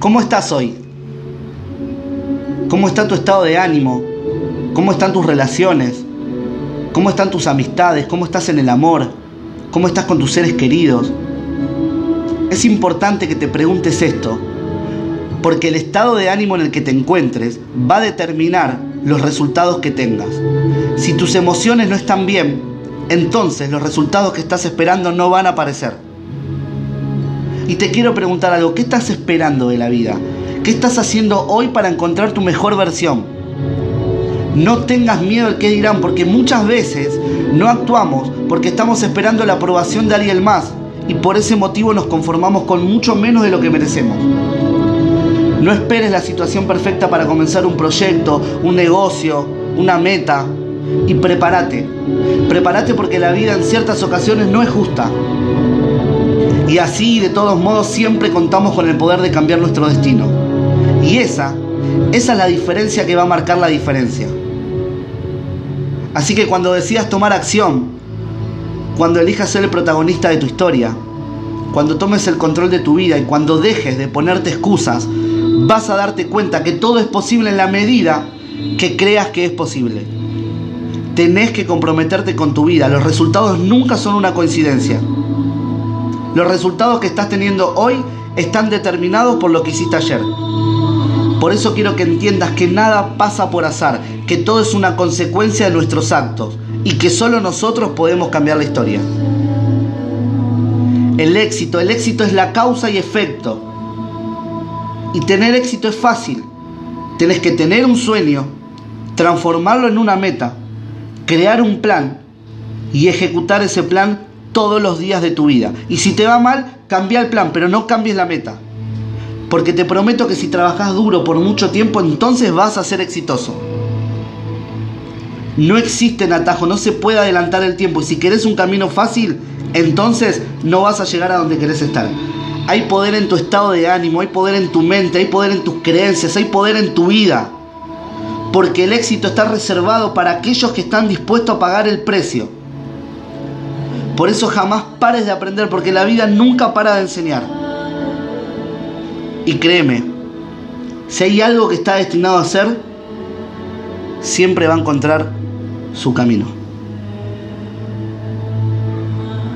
¿Cómo estás hoy? ¿Cómo está tu estado de ánimo? ¿Cómo están tus relaciones? ¿Cómo están tus amistades? ¿Cómo estás en el amor? ¿Cómo estás con tus seres queridos? Es importante que te preguntes esto, porque el estado de ánimo en el que te encuentres va a determinar los resultados que tengas. Si tus emociones no están bien, entonces los resultados que estás esperando no van a aparecer. Y te quiero preguntar algo, ¿qué estás esperando de la vida? ¿Qué estás haciendo hoy para encontrar tu mejor versión? No tengas miedo al que dirán, porque muchas veces no actuamos porque estamos esperando la aprobación de alguien más y por ese motivo nos conformamos con mucho menos de lo que merecemos. No esperes la situación perfecta para comenzar un proyecto, un negocio, una meta y prepárate. Prepárate porque la vida en ciertas ocasiones no es justa. Y así, de todos modos, siempre contamos con el poder de cambiar nuestro destino. Y esa, esa es la diferencia que va a marcar la diferencia. Así que cuando decidas tomar acción, cuando elijas ser el protagonista de tu historia, cuando tomes el control de tu vida y cuando dejes de ponerte excusas, vas a darte cuenta que todo es posible en la medida que creas que es posible. Tenés que comprometerte con tu vida. Los resultados nunca son una coincidencia. Los resultados que estás teniendo hoy están determinados por lo que hiciste ayer. Por eso quiero que entiendas que nada pasa por azar, que todo es una consecuencia de nuestros actos y que solo nosotros podemos cambiar la historia. El éxito, el éxito es la causa y efecto. Y tener éxito es fácil. Tienes que tener un sueño, transformarlo en una meta, crear un plan y ejecutar ese plan todos los días de tu vida. Y si te va mal, cambia el plan, pero no cambies la meta. Porque te prometo que si trabajas duro por mucho tiempo, entonces vas a ser exitoso. No existe atajo, no se puede adelantar el tiempo. Y si querés un camino fácil, entonces no vas a llegar a donde querés estar. Hay poder en tu estado de ánimo, hay poder en tu mente, hay poder en tus creencias, hay poder en tu vida. Porque el éxito está reservado para aquellos que están dispuestos a pagar el precio. Por eso jamás pares de aprender, porque la vida nunca para de enseñar. Y créeme, si hay algo que está destinado a ser, siempre va a encontrar su camino.